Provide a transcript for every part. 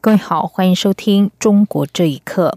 各位好，欢迎收听《中国这一刻》。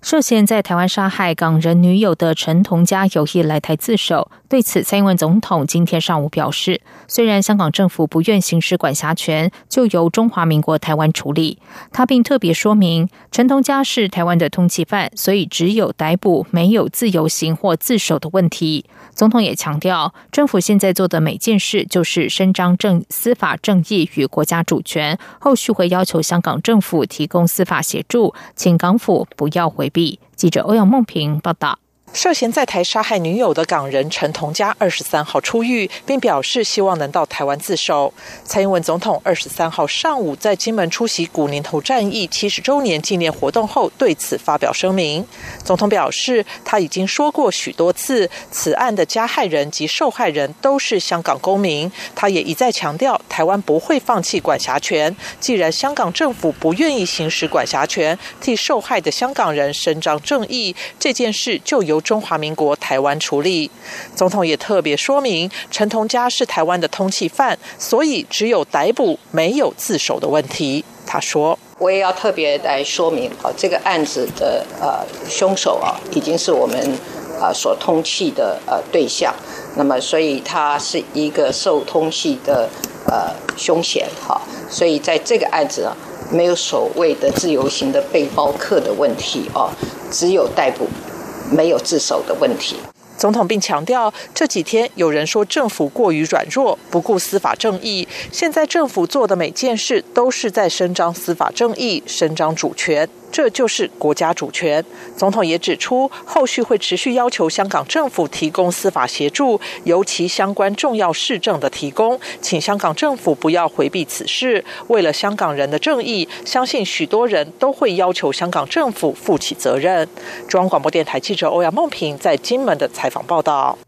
涉嫌在台湾杀害港人女友的陈同佳有意来台自首。对此，蔡英文总统今天上午表示，虽然香港政府不愿行使管辖权，就由中华民国台湾处理。他并特别说明，陈同佳是台湾的通缉犯，所以只有逮捕，没有自由行或自首的问题。总统也强调，政府现在做的每件事就是伸张正司法正义与国家主权，后续会要求香港政府提供司法协助，请港府不要回避。记者欧阳梦平报道。涉嫌在台杀害女友的港人陈同佳二十三号出狱，并表示希望能到台湾自首。蔡英文总统二十三号上午在金门出席古宁头战役七十周年纪念活动后，对此发表声明。总统表示，他已经说过许多次，此案的加害人及受害人都是香港公民。他也一再强调，台湾不会放弃管辖权。既然香港政府不愿意行使管辖权，替受害的香港人伸张正义，这件事就由。中华民国台湾处理，总统也特别说明，陈同佳是台湾的通缉犯，所以只有逮捕，没有自首的问题。他说：“我也要特别来说明啊，这个案子的呃凶手啊，已经是我们啊所通缉的呃对象，那么所以他是一个受通缉的呃凶嫌哈，所以在这个案子啊，没有所谓的自由行的背包客的问题啊，只有逮捕。”没有自首的问题。总统并强调，这几天有人说政府过于软弱，不顾司法正义。现在政府做的每件事都是在伸张司法正义、伸张主权。这就是国家主权。总统也指出，后续会持续要求香港政府提供司法协助，尤其相关重要市政的提供，请香港政府不要回避此事。为了香港人的正义，相信许多人都会要求香港政府负起责任。中央广播电台记者欧阳梦平在金门的采访报道。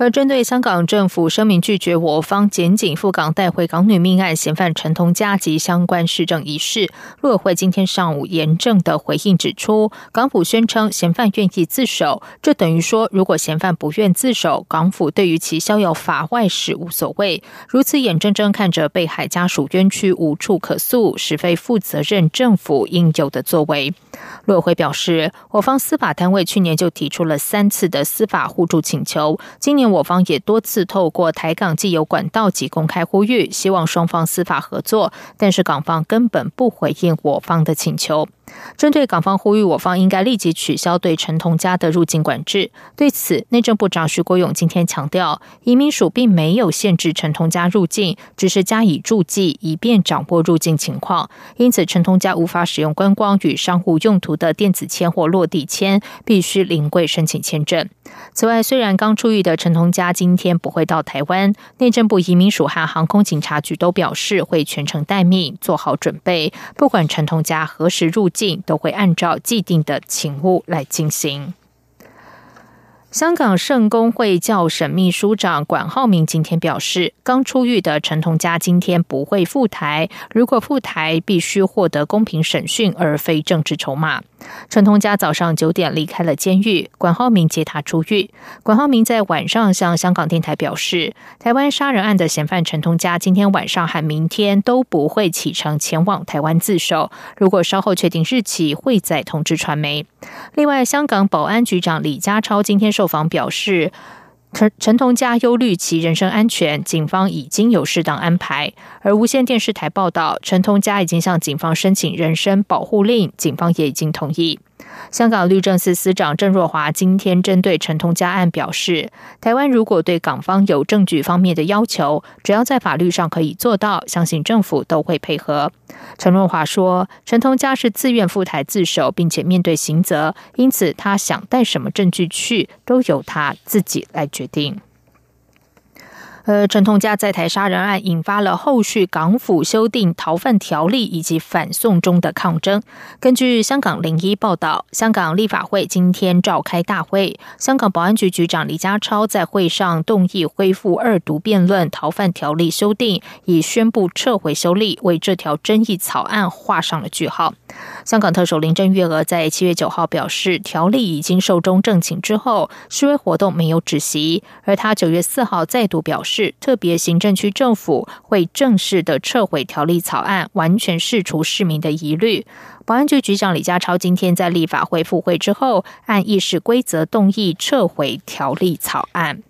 而针对香港政府声明拒绝我方检警赴港带回港女命案嫌犯陈同佳及相关市政一事，陆委会今天上午严正的回应指出，港府宣称嫌犯愿意自首，这等于说如果嫌犯不愿自首，港府对于其逍遥法外事无所谓。如此眼睁睁看着被害家属冤屈无处可诉，是非负责任政府应有的作为。陆委会表示，我方司法单位去年就提出了三次的司法互助请求，今年。我方也多次透过台港既有管道及公开呼吁，希望双方司法合作，但是港方根本不回应我方的请求。针对港方呼吁我方应该立即取消对陈同佳的入境管制，对此内政部长徐国勇今天强调，移民署并没有限制陈同佳入境，只是加以注记，以便掌握入境情况。因此，陈同佳无法使用观光与商务用途的电子签或落地签，必须临柜申请签证。此外，虽然刚出狱的陈同佳今天不会到台湾，内政部移民署和航空警察局都表示会全程待命，做好准备，不管陈同佳何时入境。都会按照既定的请务来进行。香港圣公会教省秘书长管浩明今天表示，刚出狱的陈同佳今天不会赴台，如果赴台，必须获得公平审讯，而非政治筹码。陈同佳早上九点离开了监狱，管浩明接他出狱。管浩明在晚上向香港电台表示，台湾杀人案的嫌犯陈同佳今天晚上和明天都不会启程前往台湾自首。如果稍后确定日期，会再通知传媒。另外，香港保安局长李家超今天受访表示。陈陈同佳忧虑其人身安全，警方已经有适当安排。而无线电视台报道，陈同佳已经向警方申请人身保护令，警方也已经同意。香港律政司司长郑若华今天针对陈同佳案表示，台湾如果对港方有证据方面的要求，只要在法律上可以做到，相信政府都会配合。陈若华说，陈同佳是自愿赴台自首，并且面对刑责，因此他想带什么证据去，都由他自己来决定。而陈同佳在台杀人案引发了后续港府修订逃犯条例以及反送中的抗争。根据香港零一报道，香港立法会今天召开大会，香港保安局局长李家超在会上动议恢复二读辩论逃犯条例修订，已宣布撤回修例，为这条争议草案画上了句号。香港特首林郑月娥在七月九号表示，条例已经寿终正寝之后，示威活动没有止息，而他九月四号再度表示。特别行政区政府会正式的撤回条例草案，完全释除市民的疑虑。保安局局长李家超今天在立法会复会之后，按议事规则动议撤回条例草案。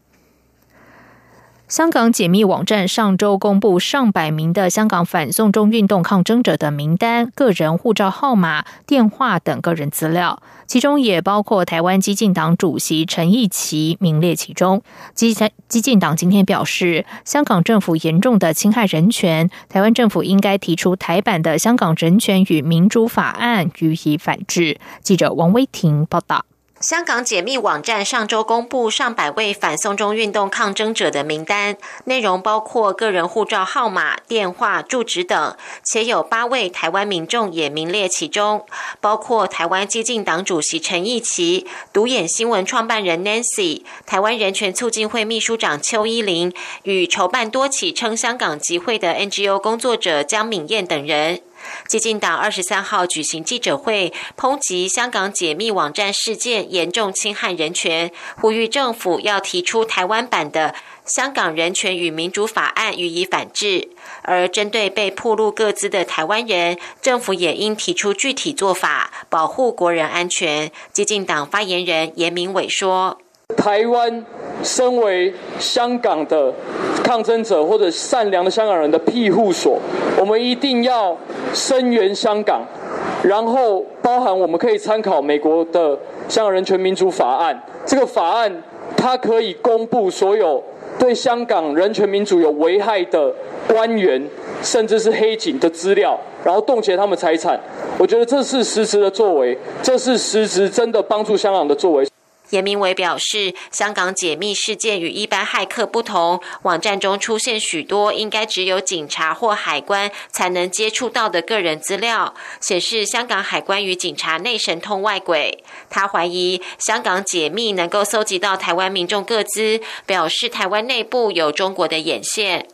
香港解密网站上周公布上百名的香港反送中运动抗争者的名单、个人护照号码、电话等个人资料，其中也包括台湾激进党主席陈义奇名列其中。激激进党今天表示，香港政府严重的侵害人权，台湾政府应该提出台版的《香港人权与民主法案》予以反制。记者王威婷报道。香港解密网站上周公布上百位反送中运动抗争者的名单，内容包括个人护照号码、电话、住址等，且有八位台湾民众也名列其中，包括台湾激进党主席陈义奇、独眼新闻创办人 Nancy、台湾人权促进会秘书长邱依林与筹办多起称香港集会的 NGO 工作者江敏燕等人。激进党二十三号举行记者会，抨击香港解密网站事件严重侵害人权，呼吁政府要提出台湾版的《香港人权与民主法案》予以反制。而针对被曝露各资的台湾人，政府也应提出具体做法，保护国人安全。激进党发言人严明伟说。台湾身为香港的抗争者或者善良的香港人的庇护所，我们一定要声援香港，然后包含我们可以参考美国的《香港人权民主法案》。这个法案它可以公布所有对香港人权民主有危害的官员，甚至是黑警的资料，然后冻结他们财产。我觉得这是实质的作为，这是实质真的帮助香港的作为。严明伟表示，香港解密事件与一般骇客不同，网站中出现许多应该只有警察或海关才能接触到的个人资料，显示香港海关与警察内神通外鬼。他怀疑香港解密能够搜集到台湾民众各资，表示台湾内部有中国的眼线。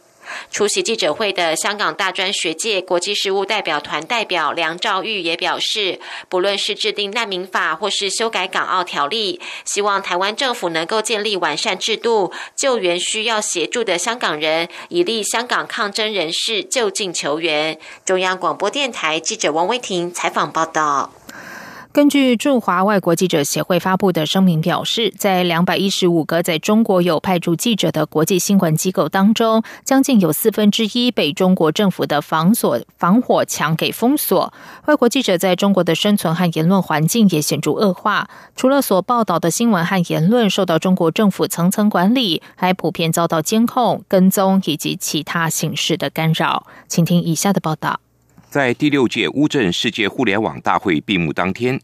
出席记者会的香港大专学界国际事务代表团代表梁兆玉也表示，不论是制定难民法或是修改港澳条例，希望台湾政府能够建立完善制度，救援需要协助的香港人，以利香港抗争人士就近求援。中央广播电台记者王威婷采访报道。根据驻华外国记者协会发布的声明表示，在两百一十五个在中国有派驻记者的国际新闻机构当中，将近有四分之一被中国政府的防锁防火墙给封锁。外国记者在中国的生存和言论环境也显著恶化。除了所报道的新闻和言论受到中国政府层层管理，还普遍遭到监控、跟踪以及其他形式的干扰。请听以下的报道。在第六届乌镇世界互联网大会闭幕当天，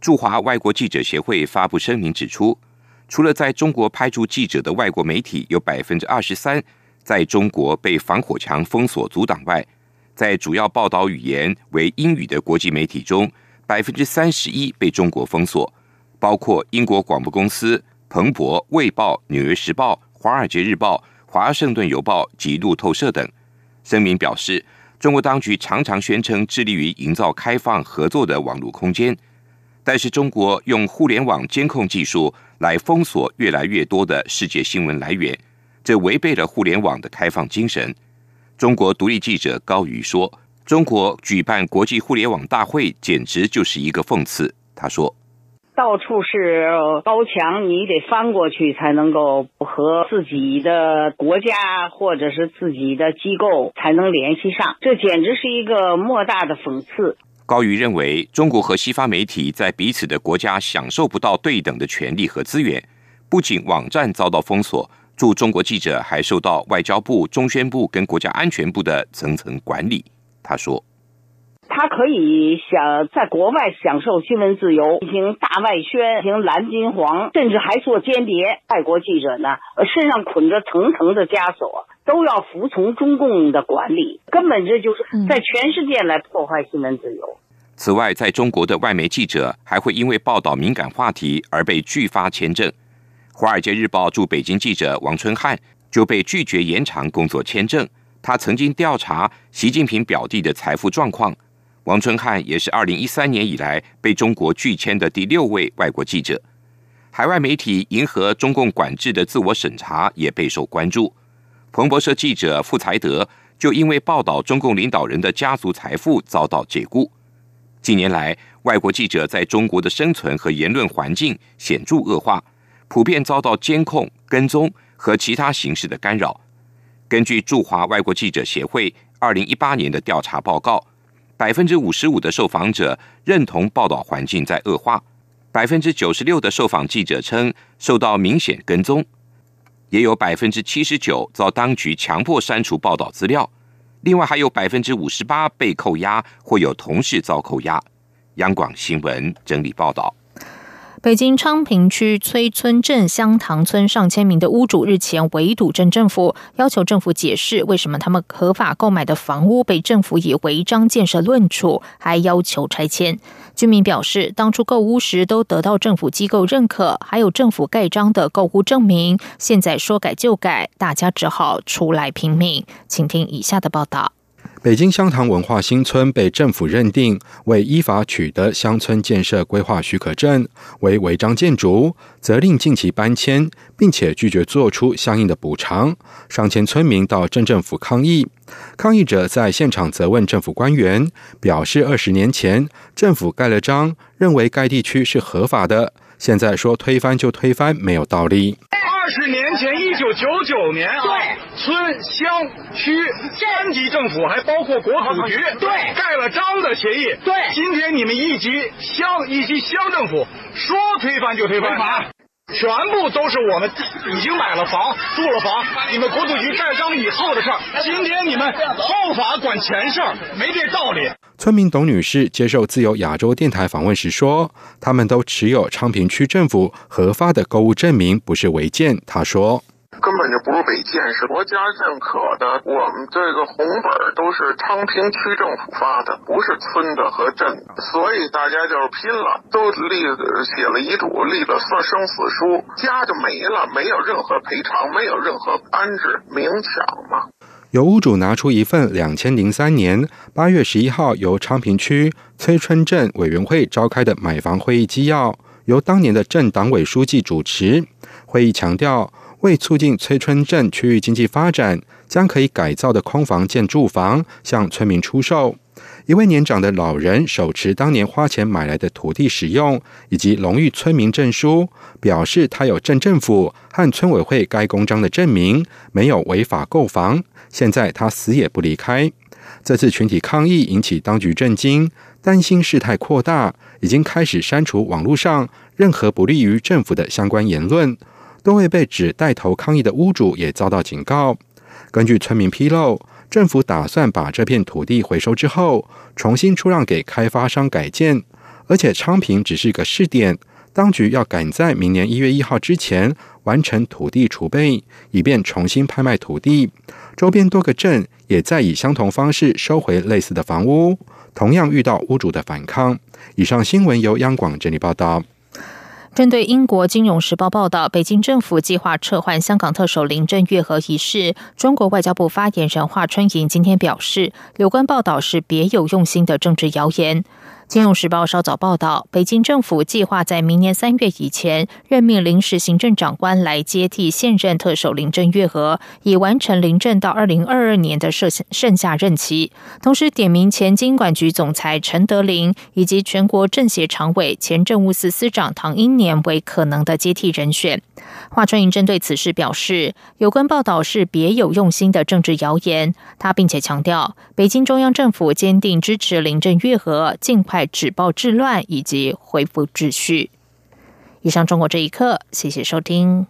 驻华外国记者协会发布声明指出，除了在中国派驻记者的外国媒体有百分之二十三在中国被防火墙封锁阻挡外，在主要报道语言为英语的国际媒体中，百分之三十一被中国封锁，包括英国广播公司、彭博、卫报、纽约时报、华尔街日报、华盛顿邮报及路透社等。声明表示。中国当局常常宣称致力于营造开放合作的网络空间，但是中国用互联网监控技术来封锁越来越多的世界新闻来源，这违背了互联网的开放精神。中国独立记者高瑜说：“中国举办国际互联网大会简直就是一个讽刺。”他说。到处是高墙，你得翻过去才能够和自己的国家或者是自己的机构才能联系上，这简直是一个莫大的讽刺。高瑜认为，中国和西方媒体在彼此的国家享受不到对等的权利和资源，不仅网站遭到封锁，驻中国记者还受到外交部、中宣部跟国家安全部的层层管理。他说。他可以享在国外享受新闻自由，进行大外宣，进行蓝金黄，甚至还做间谍。外国记者呢，身上捆着层层的枷锁，都要服从中共的管理，根本这就是在全世界来破坏新闻自由。此外，在中国的外媒记者还会因为报道敏感话题而被拒发签证。《华尔街日报》驻北京记者王春汉就被拒绝延长工作签证。他曾经调查习近平表弟的财富状况。王春汉也是二零一三年以来被中国拒签的第六位外国记者。海外媒体迎合中共管制的自我审查也备受关注。彭博社记者傅才德就因为报道中共领导人的家族财富遭到解雇。近年来，外国记者在中国的生存和言论环境显著恶化，普遍遭到监控、跟踪和其他形式的干扰。根据驻华外国记者协会二零一八年的调查报告，百分之五十五的受访者认同报道环境在恶化，百分之九十六的受访记者称受到明显跟踪，也有百分之七十九遭当局强迫删除报道资料，另外还有百分之五十八被扣押或有同事遭扣押。央广新闻整理报道。北京昌平区崔村镇香塘村上千名的屋主日前围堵镇政府，要求政府解释为什么他们合法购买的房屋被政府以违章建设论处，还要求拆迁。居民表示，当初购屋时都得到政府机构认可，还有政府盖章的购屋证明，现在说改就改，大家只好出来拼命。请听以下的报道。北京香堂文化新村被政府认定为依法取得乡村建设规划许可证，为违章建筑，责令近期搬迁，并且拒绝做出相应的补偿。上千村民到镇政府抗议，抗议者在现场责问政府官员，表示二十年前政府盖了章，认为该地区是合法的，现在说推翻就推翻，没有道理。二十年前，一九九九年啊，村乡区三级政府还包括国土局，对，盖了章的协议。对，今天你们一级乡一级乡政府说推翻就推翻，全部都是我们已经买了房、住了房，你们国土局盖章以后的事儿。今天你们后法管前事儿，没这道理。村民董女士接受自由亚洲电台访问时说：“他们都持有昌平区政府核发的购物证明，不是违建。”她说：“根本就不是违建，是国家认可的。我们这个红本都是昌平区政府发的，不是村的和镇的。所以大家就是拼了，都立写了遗嘱，立了生生死书，家就没了，没有任何赔偿，没有任何安置，明抢嘛。”有屋主拿出一份两千零三年八月十一号由昌平区崔村镇委员会召开的买房会议纪要，由当年的镇党委书记主持。会议强调，为促进崔村镇区域经济发展，将可以改造的空房建住房向村民出售。一位年长的老人手持当年花钱买来的土地使用以及荣誉村民证书，表示他有镇政府和村委会该公章的证明，没有违法购房。现在他死也不离开。这次群体抗议引起当局震惊，担心事态扩大，已经开始删除网络上任何不利于政府的相关言论。多位被指带头抗议的屋主也遭到警告。根据村民披露。政府打算把这片土地回收之后，重新出让给开发商改建，而且昌平只是一个试点，当局要赶在明年一月一号之前完成土地储备，以便重新拍卖土地。周边多个镇也在以相同方式收回类似的房屋，同样遇到屋主的反抗。以上新闻由央广整理报道。针对英国《金融时报》报道，北京政府计划撤换香港特首林郑月娥一事，中国外交部发言人华春莹今天表示，有关报道是别有用心的政治谣言。《金融时报》稍早报道，北京政府计划在明年三月以前任命临时行政长官来接替现任特首林郑月娥，以完成林郑到二零二二年的剩剩下任期。同时，点名前金管局总裁陈德林以及全国政协常委、前政务司司长唐英年为可能的接替人选。华春莹针对此事表示，有关报道是别有用心的政治谣言。他并且强调，北京中央政府坚定支持林郑月娥尽快在。止暴制乱以及恢复秩序。以上，中国这一刻，谢谢收听。